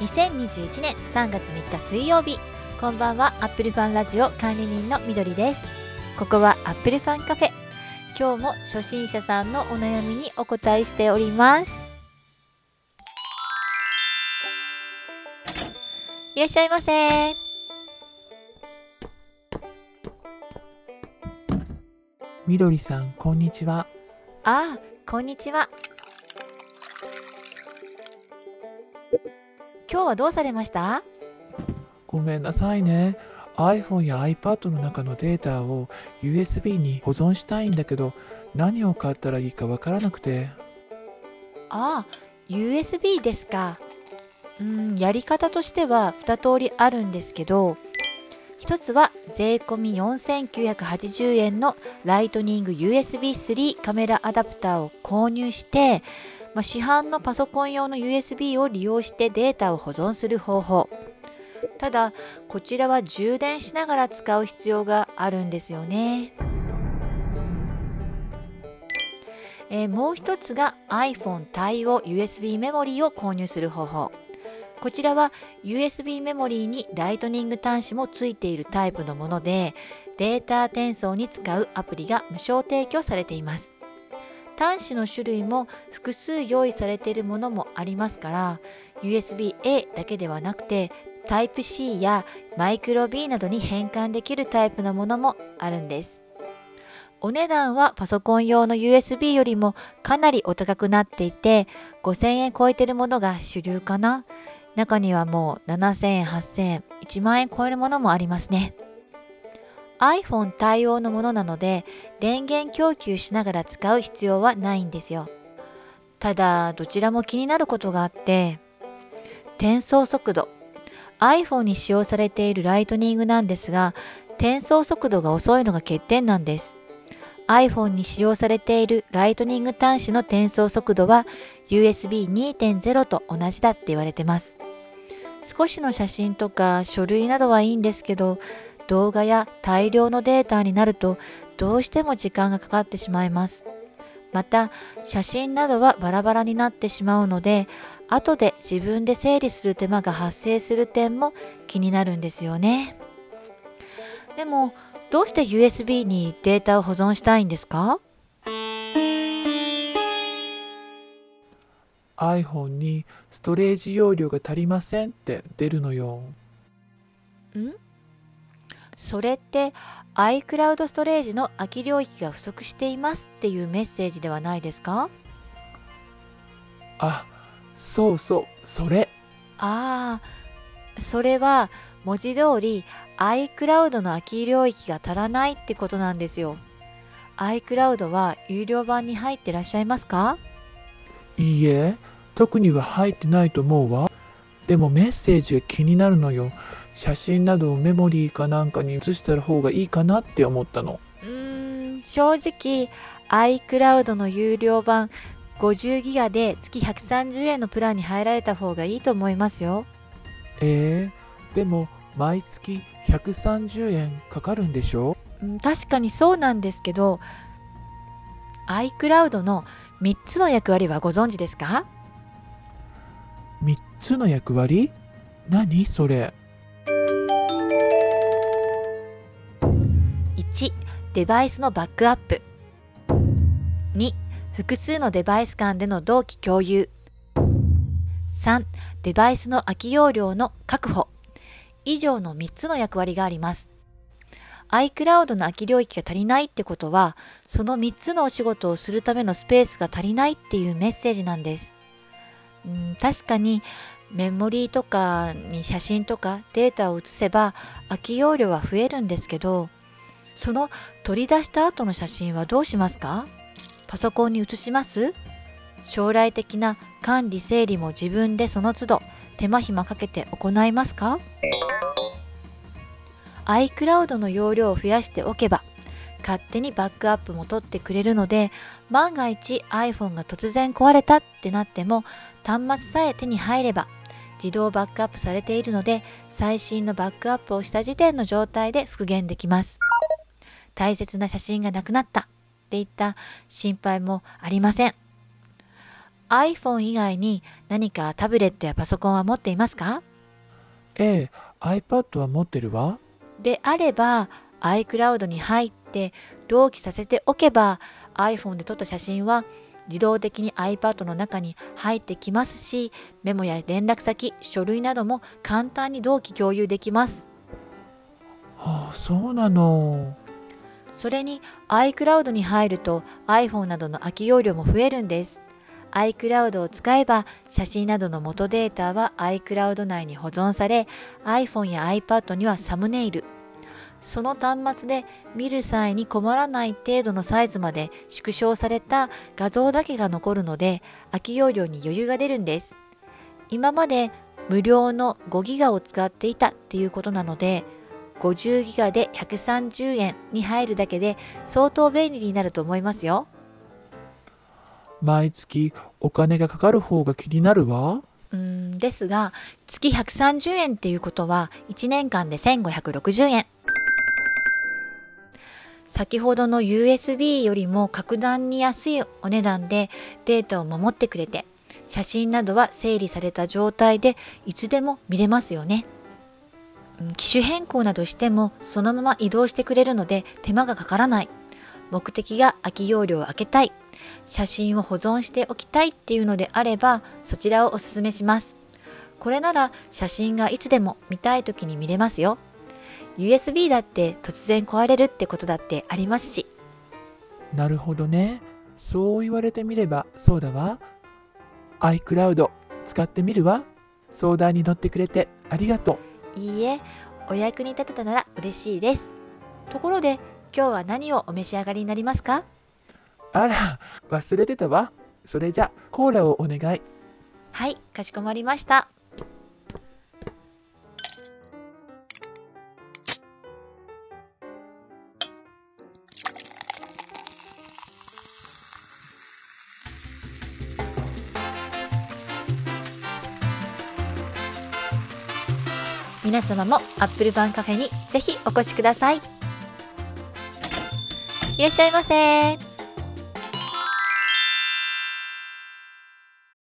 2021年3月3日水曜日。こんばんは。アップルファンラジオ管理人のみどりです。ここはアップルファンカフェ今日も初心者さんのお悩みにお答えしております。いらっしゃいませ。みどりさん、こんにちは。ああこんにちは今日はどうされました？ごめんなさいね。iPhone や iPad の中のデータを USB に保存したいんだけど、何を買ったらいいかわからなくて。ああ USB ですかうんやり方としては2通りあるんですけど一つは税込み4980円のライトニング USB3 カメラアダプターを購入して、まあ、市販のパソコン用の USB を利用してデータを保存する方法。ただこちらは充電しながら使う必要があるんですよね、えーもう一つが iPhone 対応 USB メモリーを購入する方法。こちらは USB メモリーにライトニング端子もついているタイプのものでデータ転送に使うアプリが無償提供されています。端子の種類も複数用意されているものもありますから USB-A だけではなくて Type-C やマイクロ B などに変換できるタイプのものもあるんですお値段はパソコン用の USB よりもかなりお高くなっていて5000円超えてるものが主流かな中にはもう7000円、8000円、1万円超えるものもありますね。iPhone 対応のものなので電源供給しながら使う必要はないんですよ。ただどちらも気になることがあって転送速度。iPhone に使用されているライトニングなんですが転送速度が遅いのが欠点なんです。iPhone に使用されているライトニング端子の転送速度は USB2.0 と同じだって言われてます。少しの写真とか書類などはいいんですけど動画や大量のデータになるとどうしても時間がかかってしまいます。また写真などはバラバラになってしまうので後で自分で整理する手間が発生する点も気になるんですよね。でもどうして USB にデータを保存したいんですか？iPhone にストレージ容量が足りませんって出るのよ。ん？それって iCloud ストレージの空き領域が不足していますっていうメッセージではないですか？あ、そうそう、それ。ああそれは文字通り iCloud の空き領域が足らないってことなんですよ iCloud は有料版に入ってらっしゃいますか？いいえ、特には入ってないと思うわ。でもメッセージが気になるのよ。写真などをメモリーかなんかに移した方がいいかなって思ったの。うーん正直 iCloud の有料版50ギガで月130円のプランに入られた方がいいと思いますよえー、でも毎月130円かかるんでしょ？うん確かにそうなんですけど iCloud の3つの役割はご存知ですか ?3 つの役割？何それ？1デバイスのバックアップ。2複数のデバイス間での同期共有。3デバイスの空き容量の確保。以上の3つの役割があります。iCloud の空き領域が足りないってことはその3つのお仕事をするためのスペースが足りないっていうメッセージなんです。うん確かにメモリーとかに写真とかデータを写せば空き容量は増えるんですけどその取り出した後の写真はどうしますか？パソコンに移します？将来的な管理整理も自分でその都度手間暇かけて行いますか？iCloud の容量を増やしておけば勝手にバックアップも取ってくれるので万が一 iPhone が突然壊れたってなっても端末さえ手に入れば自動バックアップされているので最新のバックアップをした時点の状態で復元できます。大切な写真がなくなったっていった心配もありません iPhone 以外に何かタブレットやパソコンは持っていますか？ええ、iPad は持ってるわ。であれば iCloud に入って同期させておけば iPhone で撮った写真は自動的に iPad の中に入ってきますしメモや連絡先書類なども簡単に同期共有できますはあ、そうなの。それに iCloud に入ると iPhone などの空き容量も増えるんです。iCloud を使えば写真などの元データは iCloud 内に保存され iPhone や iPad にはサムネイル。その端末で見る際に困らない程度のサイズまで縮小された画像だけが残るので空き容量に余裕が出るんです。今まで無料の5ギガを使っていたっていうことなので50ギガで130円に入るだけで相当便利になると思いますよ。毎月お金がかかる方が気になるわ。うーんですが月130円っていうことは1年間で1560円。先ほどの USB よりも格段に安いお値段でデータを守ってくれて写真などは整理された状態でいつでも見れますよね。うん機種変更などしてもそのまま移動してくれるので手間がかからない目的が空き容量を空けたい写真を保存しておきたいっていうのであればそちらをおすすめしますこれなら写真がいつでも見たい時に見れますよ USB だって突然壊れるってことだってありますしなるほどね。そう言われてみればそうだわ。iCloud 使ってみるわ。相談に乗ってくれてありがとう。いいえお役に立てたなら嬉しいですところで今日は何をお召し上がりになりますか？あら、忘れてたわ。それじゃ、コーラをお願い。はいかしこまりました皆様もアップルパンカフェにぜひお越しください。いらっしゃいませ。